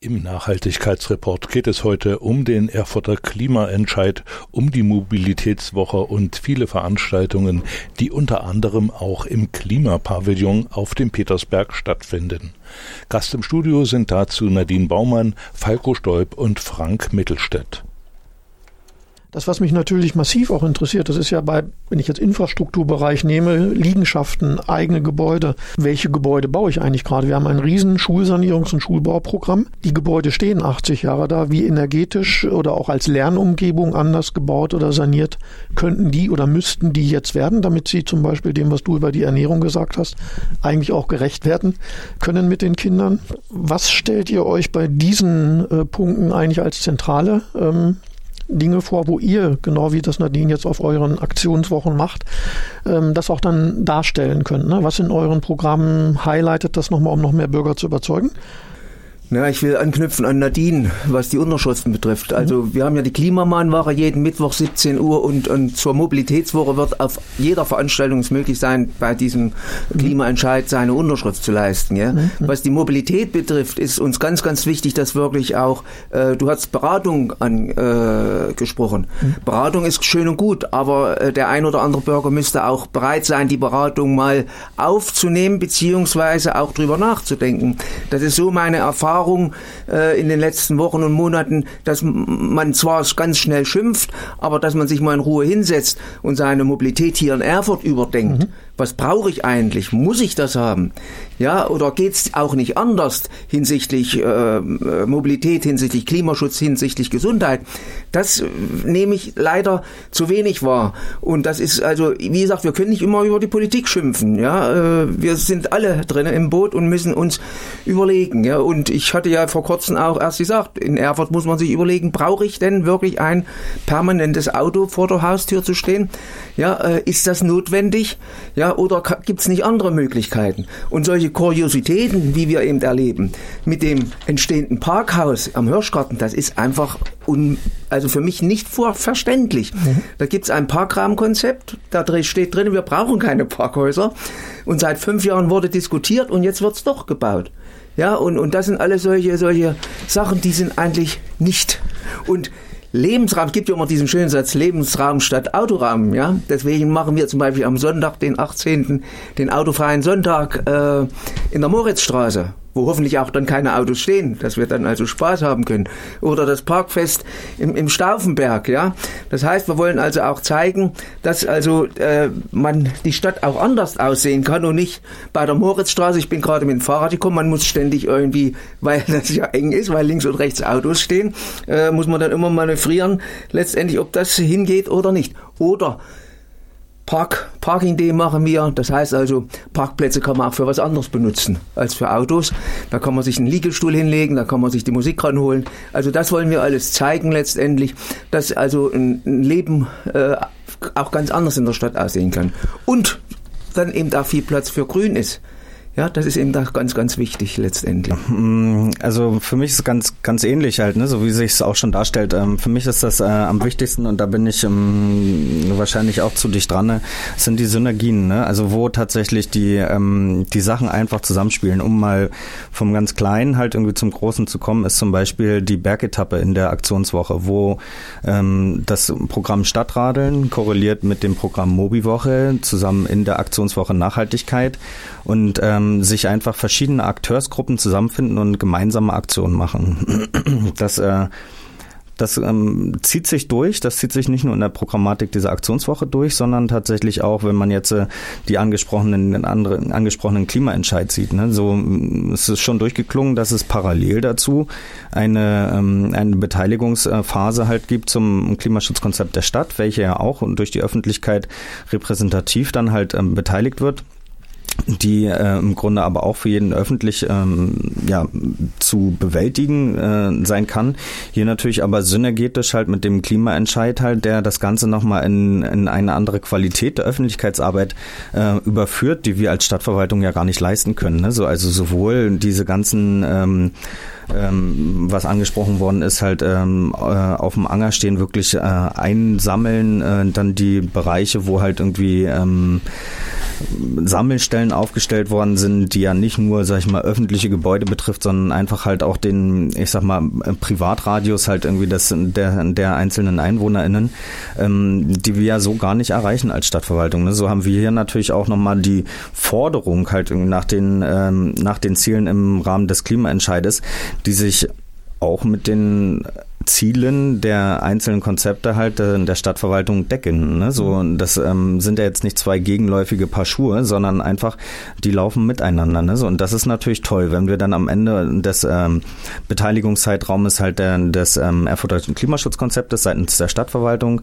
Im Nachhaltigkeitsreport geht es heute um den Erfurter Klimaentscheid, um die Mobilitätswoche und viele Veranstaltungen, die unter anderem auch im Klimapavillon auf dem Petersberg stattfinden. Gast im Studio sind dazu Nadine Baumann, Falco Stolp und Frank Mittelstädt. Das, was mich natürlich massiv auch interessiert, das ist ja bei, wenn ich jetzt Infrastrukturbereich nehme, Liegenschaften, eigene Gebäude. Welche Gebäude baue ich eigentlich gerade? Wir haben ein riesen Schulsanierungs- und Schulbauprogramm. Die Gebäude stehen 80 Jahre da. Wie energetisch oder auch als Lernumgebung anders gebaut oder saniert könnten die oder müssten die jetzt werden, damit sie zum Beispiel dem, was du über die Ernährung gesagt hast, eigentlich auch gerecht werden können mit den Kindern? Was stellt ihr euch bei diesen äh, Punkten eigentlich als zentrale ähm, Dinge vor, wo ihr, genau wie das Nadine jetzt auf euren Aktionswochen macht, ähm, das auch dann darstellen könnt. Ne? Was in euren Programmen highlightet das nochmal, um noch mehr Bürger zu überzeugen? Ja, ich will anknüpfen an Nadine, was die Unterschriften betrifft. Also mhm. wir haben ja die Klimamahnwache jeden Mittwoch 17 Uhr und, und zur Mobilitätswoche wird auf jeder Veranstaltung es möglich sein, bei diesem mhm. Klimaentscheid seine Unterschrift zu leisten. Ja? Mhm. Was die Mobilität betrifft, ist uns ganz, ganz wichtig, dass wirklich auch, äh, du hast Beratung angesprochen. Äh. Beratung ist schön und gut, aber äh, der ein oder andere Bürger müsste auch bereit sein, die Beratung mal aufzunehmen, beziehungsweise auch drüber nachzudenken. Das ist so meine Erfahrung Erfahrung äh, in den letzten Wochen und Monaten, dass man zwar ganz schnell schimpft, aber dass man sich mal in Ruhe hinsetzt und seine Mobilität hier in Erfurt überdenkt. Mhm was brauche ich eigentlich? Muss ich das haben? Ja, oder geht's auch nicht anders hinsichtlich äh, Mobilität, hinsichtlich Klimaschutz, hinsichtlich Gesundheit? Das nehme ich leider zu wenig wahr. Und das ist also, wie gesagt, wir können nicht immer über die Politik schimpfen. Ja, äh, wir sind alle drin im Boot und müssen uns überlegen. Ja, und ich hatte ja vor kurzem auch erst gesagt, in Erfurt muss man sich überlegen, brauche ich denn wirklich ein permanentes Auto vor der Haustür zu stehen? Ja, äh, ist das notwendig? Ja, oder gibt es nicht andere Möglichkeiten? Und solche Kuriositäten, wie wir eben erleben, mit dem entstehenden Parkhaus am Hirschgarten, das ist einfach un, also für mich nicht verständlich. Mhm. Da gibt es ein Parkrahmenkonzept, da steht drin, wir brauchen keine Parkhäuser. Und seit fünf Jahren wurde diskutiert und jetzt wird es doch gebaut. Ja, und, und das sind alle solche, solche Sachen, die sind eigentlich nicht. Und Lebensraum, es gibt ja immer diesen schönen Satz, Lebensraum statt Autoraum, ja. Deswegen machen wir zum Beispiel am Sonntag, den 18., den autofreien Sonntag äh, in der Moritzstraße wo hoffentlich auch dann keine Autos stehen, dass wir dann also Spaß haben können. Oder das Parkfest im, im Stauffenberg, ja. Das heißt, wir wollen also auch zeigen, dass also äh, man die Stadt auch anders aussehen kann und nicht bei der Moritzstraße, ich bin gerade mit dem Fahrrad gekommen, man muss ständig irgendwie, weil das ja eng ist, weil links und rechts Autos stehen, äh, muss man dann immer manövrieren, letztendlich, ob das hingeht oder nicht. Oder Park, Parking Day machen wir. Das heißt also, Parkplätze kann man auch für was anderes benutzen als für Autos. Da kann man sich einen Liegestuhl hinlegen, da kann man sich die Musik ranholen. Also das wollen wir alles zeigen letztendlich, dass also ein, ein Leben äh, auch ganz anders in der Stadt aussehen kann. Und dann eben auch viel Platz für Grün ist. Ja, das ist eben da ganz, ganz wichtig letztendlich. Mm, also für mich ist es ganz, ganz ähnlich halt, ne? so wie sich es auch schon darstellt. Ähm, für mich ist das äh, am wichtigsten und da bin ich ähm, wahrscheinlich auch zu dicht dran, ne? sind die Synergien. Ne? Also wo tatsächlich die, ähm, die Sachen einfach zusammenspielen. Um mal vom ganz Kleinen halt irgendwie zum Großen zu kommen, ist zum Beispiel die Bergetappe in der Aktionswoche, wo ähm, das Programm Stadtradeln korreliert mit dem Programm Mobiwoche zusammen in der Aktionswoche Nachhaltigkeit und ähm, sich einfach verschiedene Akteursgruppen zusammenfinden und gemeinsame Aktionen machen. Das äh, das ähm, zieht sich durch. Das zieht sich nicht nur in der Programmatik dieser Aktionswoche durch, sondern tatsächlich auch, wenn man jetzt äh, die angesprochenen, andere, angesprochenen Klimaentscheid sieht. Ne? So mm, es ist schon durchgeklungen, dass es parallel dazu eine, ähm, eine Beteiligungsphase halt gibt zum Klimaschutzkonzept der Stadt, welche ja auch durch die Öffentlichkeit repräsentativ dann halt ähm, beteiligt wird die äh, im Grunde aber auch für jeden öffentlich ähm, ja, zu bewältigen äh, sein kann. Hier natürlich aber synergetisch halt mit dem Klimaentscheid halt, der das Ganze nochmal in, in eine andere Qualität der Öffentlichkeitsarbeit äh, überführt, die wir als Stadtverwaltung ja gar nicht leisten können. Ne? So, also sowohl diese ganzen ähm, ähm, was angesprochen worden ist, halt ähm, äh, auf dem Anger stehen, wirklich äh, einsammeln, äh, dann die Bereiche, wo halt irgendwie ähm, Sammelstellen aufgestellt worden sind, die ja nicht nur, sag ich mal, öffentliche Gebäude betrifft, sondern einfach halt auch den, ich sag mal, Privatradius halt irgendwie das, der, der einzelnen EinwohnerInnen, ähm, die wir ja so gar nicht erreichen als Stadtverwaltung. Ne? So haben wir hier natürlich auch nochmal die Forderung halt nach den, ähm, nach den Zielen im Rahmen des Klimaentscheides, die sich auch mit den Zielen der einzelnen Konzepte halt der Stadtverwaltung decken. Ne? So, mhm. das ähm, sind ja jetzt nicht zwei gegenläufige Paar Schuhe, sondern einfach, die laufen miteinander. Ne? So, und das ist natürlich toll, wenn wir dann am Ende des ähm, Beteiligungszeitraumes halt der, des ähm, Erfurter Klimaschutzkonzeptes seitens der Stadtverwaltung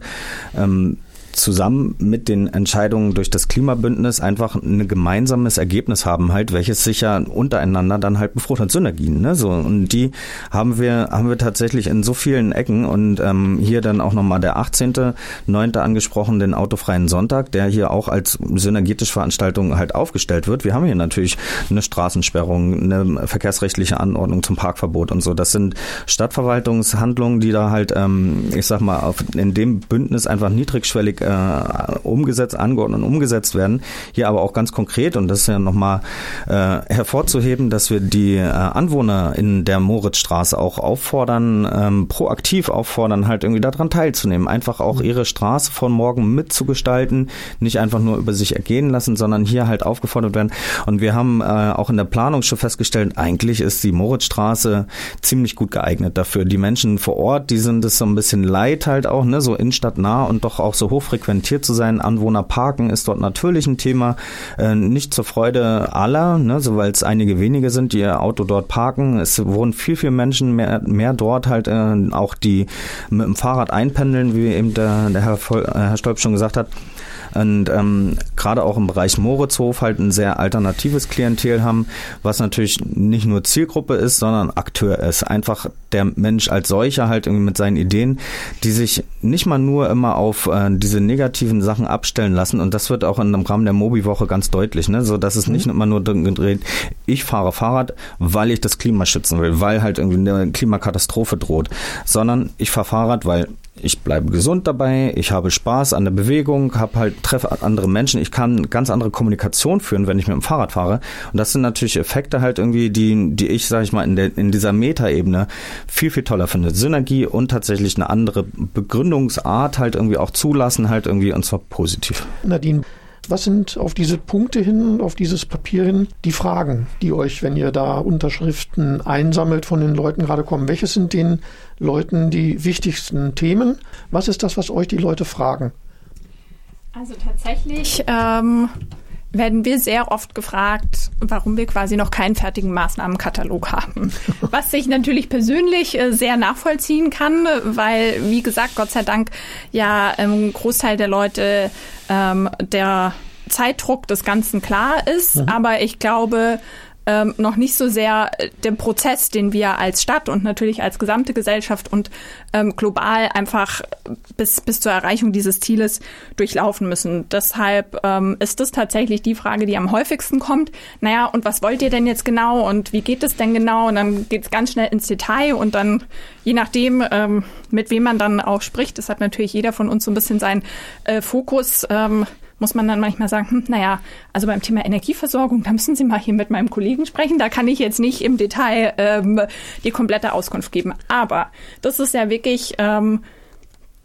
ähm, zusammen mit den Entscheidungen durch das Klimabündnis einfach ein gemeinsames Ergebnis haben halt, welches sich ja untereinander dann halt befruchtet, Synergien, ne, so. Und die haben wir, haben wir tatsächlich in so vielen Ecken und ähm, hier dann auch nochmal der 18.9. angesprochen, den autofreien Sonntag, der hier auch als synergetische Veranstaltung halt aufgestellt wird. Wir haben hier natürlich eine Straßensperrung, eine verkehrsrechtliche Anordnung zum Parkverbot und so. Das sind Stadtverwaltungshandlungen, die da halt, ähm, ich sag mal, auf, in dem Bündnis einfach niedrigschwellig äh, umgesetzt, angeordnet und umgesetzt werden. Hier aber auch ganz konkret, und das ist ja nochmal äh, hervorzuheben, dass wir die äh, Anwohner in der Moritzstraße auch auffordern, ähm, proaktiv auffordern, halt irgendwie daran teilzunehmen. Einfach auch ihre Straße von morgen mitzugestalten, nicht einfach nur über sich ergehen lassen, sondern hier halt aufgefordert werden. Und wir haben äh, auch in der Planung schon festgestellt, eigentlich ist die Moritzstraße ziemlich gut geeignet dafür. Die Menschen vor Ort, die sind es so ein bisschen leid halt auch, ne, so innenstadtnah und doch auch so hochfrequent frequentiert zu sein. Anwohner parken ist dort natürlich ein Thema, äh, nicht zur Freude aller, ne, so weil es einige wenige sind, die ihr Auto dort parken. Es wohnen viel, viel Menschen mehr, mehr dort halt äh, auch die mit dem Fahrrad einpendeln, wie eben der, der Herr, Voll, äh, Herr Stolp schon gesagt hat und ähm, gerade auch im Bereich Moritzhof halt ein sehr alternatives Klientel haben, was natürlich nicht nur Zielgruppe ist, sondern Akteur ist. Einfach der Mensch als solcher halt irgendwie mit seinen Ideen, die sich nicht mal nur immer auf äh, diese negativen Sachen abstellen lassen und das wird auch in dem Rahmen der Mobi-Woche ganz deutlich, ne? so dass es nicht mhm. immer nur gedreht, ich fahre Fahrrad, weil ich das Klima schützen will, weil halt irgendwie eine Klimakatastrophe droht, sondern ich fahre Fahrrad, weil ich bleibe gesund dabei, ich habe Spaß an der Bewegung, habe halt treffe andere Menschen, ich kann ganz andere Kommunikation führen, wenn ich mit dem Fahrrad fahre. Und das sind natürlich Effekte halt irgendwie, die, die ich, sage ich mal, in, der, in dieser Metaebene viel, viel toller finde. Synergie und tatsächlich eine andere Begründungsart halt irgendwie auch zulassen, halt irgendwie und zwar positiv. Nadine, was sind auf diese Punkte hin, auf dieses Papier hin, die Fragen, die euch, wenn ihr da Unterschriften einsammelt, von den Leuten gerade kommen? Welches sind den Leuten die wichtigsten Themen? Was ist das, was euch die Leute fragen? Also tatsächlich ähm, werden wir sehr oft gefragt, warum wir quasi noch keinen fertigen Maßnahmenkatalog haben. Was ich natürlich persönlich äh, sehr nachvollziehen kann, weil, wie gesagt, Gott sei Dank ja ein Großteil der Leute ähm, der Zeitdruck des Ganzen klar ist. Mhm. Aber ich glaube, ähm, noch nicht so sehr äh, den Prozess, den wir als Stadt und natürlich als gesamte Gesellschaft und ähm, global einfach bis, bis zur Erreichung dieses Zieles durchlaufen müssen. Deshalb ähm, ist das tatsächlich die Frage, die am häufigsten kommt. Naja, und was wollt ihr denn jetzt genau und wie geht es denn genau? Und dann geht es ganz schnell ins Detail und dann, je nachdem, ähm, mit wem man dann auch spricht, das hat natürlich jeder von uns so ein bisschen seinen äh, Fokus. Ähm, muss man dann manchmal sagen, hm, naja, also beim Thema Energieversorgung, da müssen Sie mal hier mit meinem Kollegen sprechen. Da kann ich jetzt nicht im Detail ähm, die komplette Auskunft geben. Aber das ist ja wirklich ähm,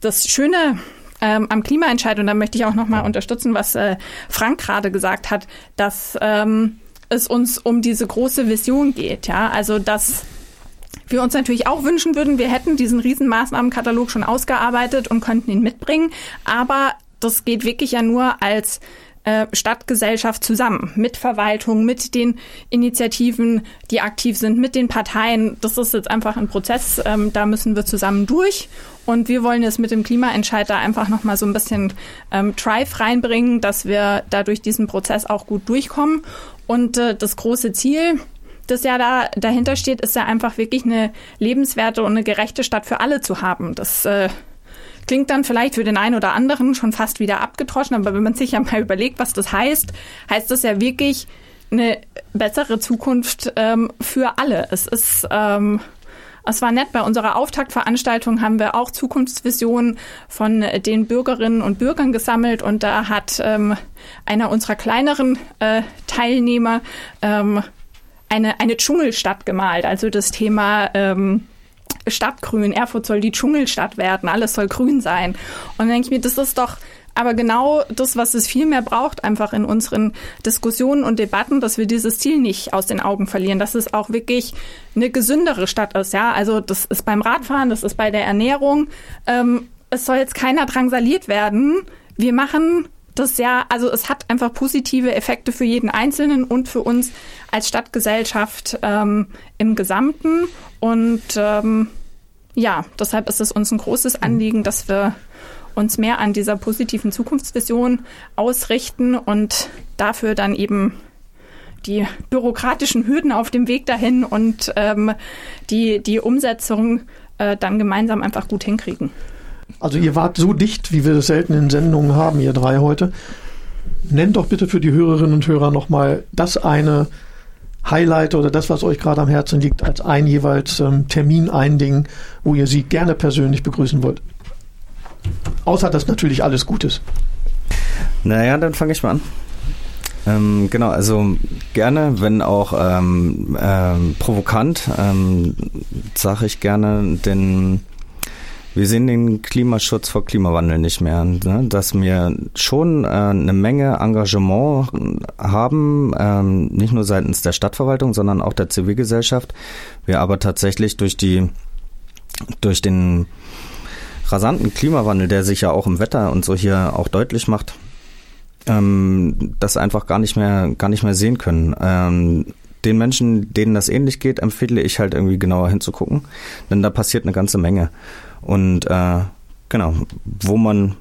das Schöne ähm, am Klimaentscheid, und da möchte ich auch nochmal unterstützen, was äh, Frank gerade gesagt hat, dass ähm, es uns um diese große Vision geht. Ja, also dass wir uns natürlich auch wünschen würden, wir hätten diesen riesen Maßnahmenkatalog schon ausgearbeitet und könnten ihn mitbringen. Aber das geht wirklich ja nur als äh, Stadtgesellschaft zusammen, mit Verwaltung, mit den Initiativen, die aktiv sind, mit den Parteien. Das ist jetzt einfach ein Prozess, ähm, da müssen wir zusammen durch. Und wir wollen jetzt mit dem Klimaentscheid da einfach nochmal so ein bisschen ähm, Drive reinbringen, dass wir da durch diesen Prozess auch gut durchkommen. Und äh, das große Ziel, das ja da dahinter steht, ist ja einfach wirklich eine lebenswerte und eine gerechte Stadt für alle zu haben. Das äh, Klingt dann vielleicht für den einen oder anderen schon fast wieder abgetroschen, aber wenn man sich ja mal überlegt, was das heißt, heißt das ja wirklich eine bessere Zukunft ähm, für alle. Es ist ähm, es war nett, bei unserer Auftaktveranstaltung haben wir auch Zukunftsvisionen von den Bürgerinnen und Bürgern gesammelt und da hat ähm, einer unserer kleineren äh, Teilnehmer ähm, eine, eine Dschungelstadt gemalt, also das Thema ähm, Stadtgrün. Erfurt soll die Dschungelstadt werden. Alles soll grün sein. Und dann denke ich mir, das ist doch aber genau das, was es viel mehr braucht, einfach in unseren Diskussionen und Debatten, dass wir dieses Ziel nicht aus den Augen verlieren, dass es auch wirklich eine gesündere Stadt ist. Ja, also das ist beim Radfahren, das ist bei der Ernährung. Ähm, es soll jetzt keiner drangsaliert werden. Wir machen das ja, also es hat einfach positive Effekte für jeden Einzelnen und für uns als Stadtgesellschaft ähm, im Gesamten. Und ähm, ja, deshalb ist es uns ein großes Anliegen, dass wir uns mehr an dieser positiven Zukunftsvision ausrichten und dafür dann eben die bürokratischen Hürden auf dem Weg dahin und ähm, die, die Umsetzung äh, dann gemeinsam einfach gut hinkriegen. Also ihr wart so dicht, wie wir das selten in Sendungen haben, ihr drei heute. Nennt doch bitte für die Hörerinnen und Hörer nochmal das eine Highlight oder das, was euch gerade am Herzen liegt, als ein jeweils ähm, Termin, ein Ding, wo ihr sie gerne persönlich begrüßen wollt. Außer dass natürlich alles gut ist. Naja, dann fange ich mal an. Ähm, genau, also gerne, wenn auch ähm, ähm, provokant, ähm, sage ich gerne, denn wir sehen den Klimaschutz vor Klimawandel nicht mehr. Ne? Dass wir schon äh, eine Menge Engagement haben, ähm, nicht nur seitens der Stadtverwaltung, sondern auch der Zivilgesellschaft. Wir aber tatsächlich durch die durch den rasanten Klimawandel, der sich ja auch im Wetter und so hier auch deutlich macht, ähm, das einfach gar nicht mehr gar nicht mehr sehen können. Ähm, den Menschen, denen das ähnlich geht, empfehle ich halt irgendwie genauer hinzugucken, denn da passiert eine ganze Menge. Und äh, genau, wo man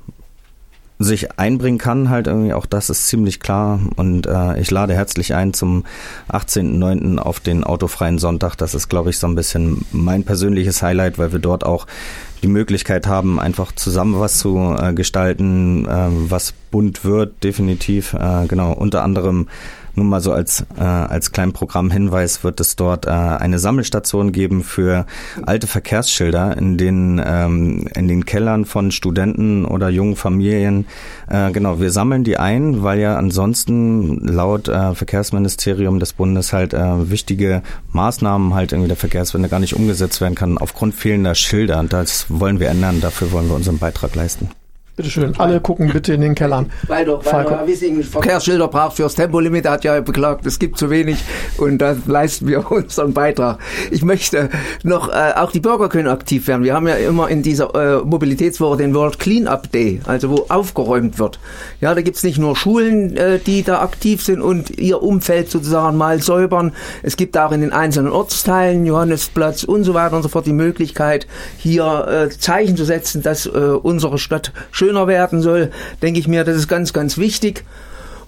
sich einbringen kann, halt irgendwie auch das ist ziemlich klar. Und äh, ich lade herzlich ein zum 18.09. auf den autofreien Sonntag. Das ist, glaube ich, so ein bisschen mein persönliches Highlight, weil wir dort auch die Möglichkeit haben, einfach zusammen was zu äh, gestalten, äh, was bunt wird, definitiv. Äh, genau, unter anderem Nur mal so als, äh, als kleinen Programmhinweis wird es dort äh, eine Sammelstation geben für alte Verkehrsschilder in den, ähm, in den Kellern von Studenten oder jungen Familien. Äh, genau, wir sammeln die ein, weil ja ansonsten laut äh, Verkehrsministerium des Bundes halt äh, wichtige Maßnahmen halt irgendwie der Verkehrswende gar nicht umgesetzt werden kann aufgrund fehlender Schilder. Und das wollen wir ändern. Dafür wollen wir unseren Beitrag leisten. Bitte schön, alle gucken bitte in den Kellern. Weil doch, weil Herr Wissing Verkehrsschilder braucht fürs Tempolimit, er hat ja beklagt, es gibt zu wenig und da leisten wir unseren Beitrag. Ich möchte noch, äh, auch die Bürger können aktiv werden. Wir haben ja immer in dieser äh, Mobilitätswoche den World Clean-Up Day, also wo aufgeräumt wird. Ja, da gibt's nicht nur Schulen, äh, die da aktiv sind und ihr Umfeld sozusagen mal säubern. Es gibt auch in den einzelnen Ortsteilen, Johannesplatz und so weiter und so fort die Möglichkeit, hier äh, Zeichen zu setzen, dass äh, unsere Stadt schön schöner werden soll, denke ich mir, das ist ganz, ganz wichtig.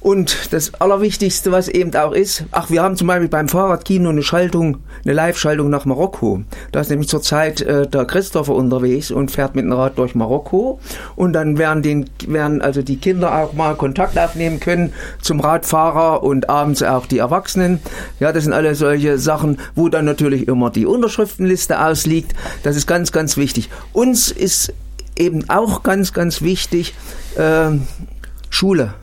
Und das Allerwichtigste, was eben auch ist, ach, wir haben zum Beispiel beim Fahrradkino eine Schaltung, eine Live-Schaltung nach Marokko. Da ist nämlich zurzeit äh, der Christopher unterwegs und fährt mit dem Rad durch Marokko. Und dann werden, den, werden also die Kinder auch mal Kontakt aufnehmen können zum Radfahrer und abends auch die Erwachsenen. Ja, das sind alle solche Sachen, wo dann natürlich immer die Unterschriftenliste ausliegt. Das ist ganz, ganz wichtig. Uns ist eben auch ganz, ganz wichtig, äh, Schule.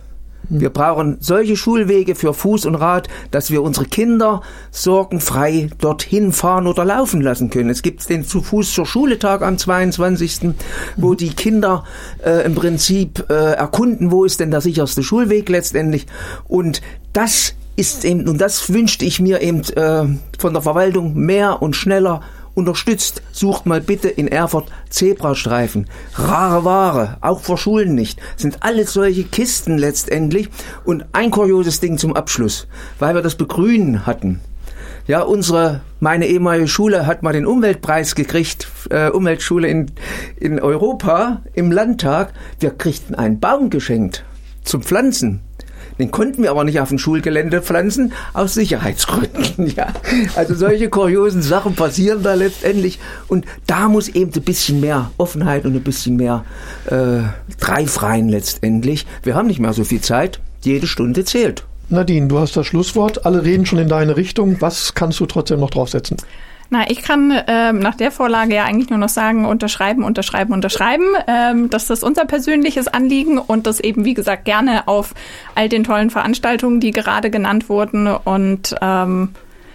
Wir brauchen solche Schulwege für Fuß und Rad, dass wir unsere Kinder sorgenfrei dorthin fahren oder laufen lassen können. Es gibt den zu Fuß zur Schule Tag am 22., wo die Kinder äh, im Prinzip äh, erkunden, wo ist denn der sicherste Schulweg letztendlich. Und das ist eben, und das wünschte ich mir eben äh, von der Verwaltung mehr und schneller unterstützt. Sucht mal bitte in Erfurt Zebrastreifen. Rare Ware, auch vor Schulen nicht. Sind alles solche Kisten letztendlich. Und ein kurioses Ding zum Abschluss, weil wir das Begrünen hatten. Ja, unsere, meine ehemalige Schule hat mal den Umweltpreis gekriegt, äh, Umweltschule in, in Europa im Landtag. Wir kriegten einen Baum geschenkt zum Pflanzen. Den konnten wir aber nicht auf dem Schulgelände pflanzen, aus Sicherheitsgründen. Ja. Also solche kuriosen Sachen passieren da letztendlich. Und da muss eben ein bisschen mehr Offenheit und ein bisschen mehr äh, Dreif rein letztendlich. Wir haben nicht mehr so viel Zeit. Jede Stunde zählt. Nadine, du hast das Schlusswort. Alle reden schon in deine Richtung. Was kannst du trotzdem noch draufsetzen? Na, ich kann ähm, nach der Vorlage ja eigentlich nur noch sagen, unterschreiben, unterschreiben, unterschreiben. Ähm, das ist unser persönliches Anliegen und das eben, wie gesagt, gerne auf all den tollen Veranstaltungen, die gerade genannt wurden. Und ähm,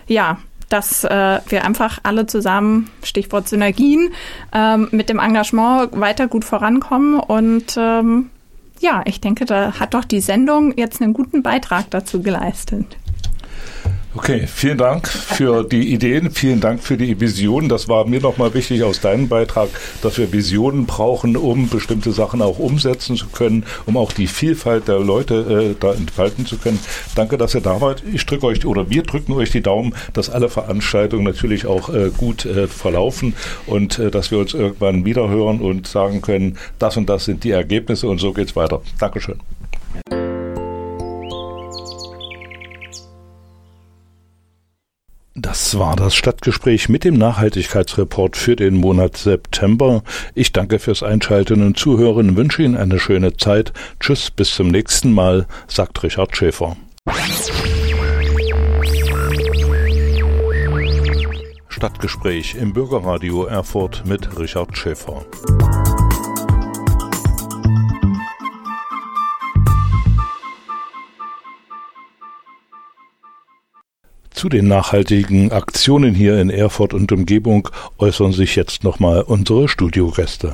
ja, dass äh, wir einfach alle zusammen, Stichwort Synergien, ähm, mit dem Engagement weiter gut vorankommen. Und ähm, ja, ich denke, da hat doch die Sendung jetzt einen guten Beitrag dazu geleistet. Okay, vielen Dank für die Ideen, vielen Dank für die Visionen. Das war mir nochmal wichtig aus deinem Beitrag, dass wir Visionen brauchen, um bestimmte Sachen auch umsetzen zu können, um auch die Vielfalt der Leute äh, da entfalten zu können. Danke, dass ihr da wart. Ich drücke euch oder wir drücken euch die Daumen, dass alle Veranstaltungen natürlich auch äh, gut äh, verlaufen und äh, dass wir uns irgendwann wiederhören und sagen können, das und das sind die Ergebnisse und so geht's weiter. Dankeschön. Das war das Stadtgespräch mit dem Nachhaltigkeitsreport für den Monat September. Ich danke fürs Einschalten und Zuhören, wünsche Ihnen eine schöne Zeit. Tschüss, bis zum nächsten Mal, sagt Richard Schäfer. Stadtgespräch im Bürgerradio Erfurt mit Richard Schäfer. Zu den nachhaltigen Aktionen hier in Erfurt und Umgebung äußern sich jetzt nochmal unsere Studiogäste.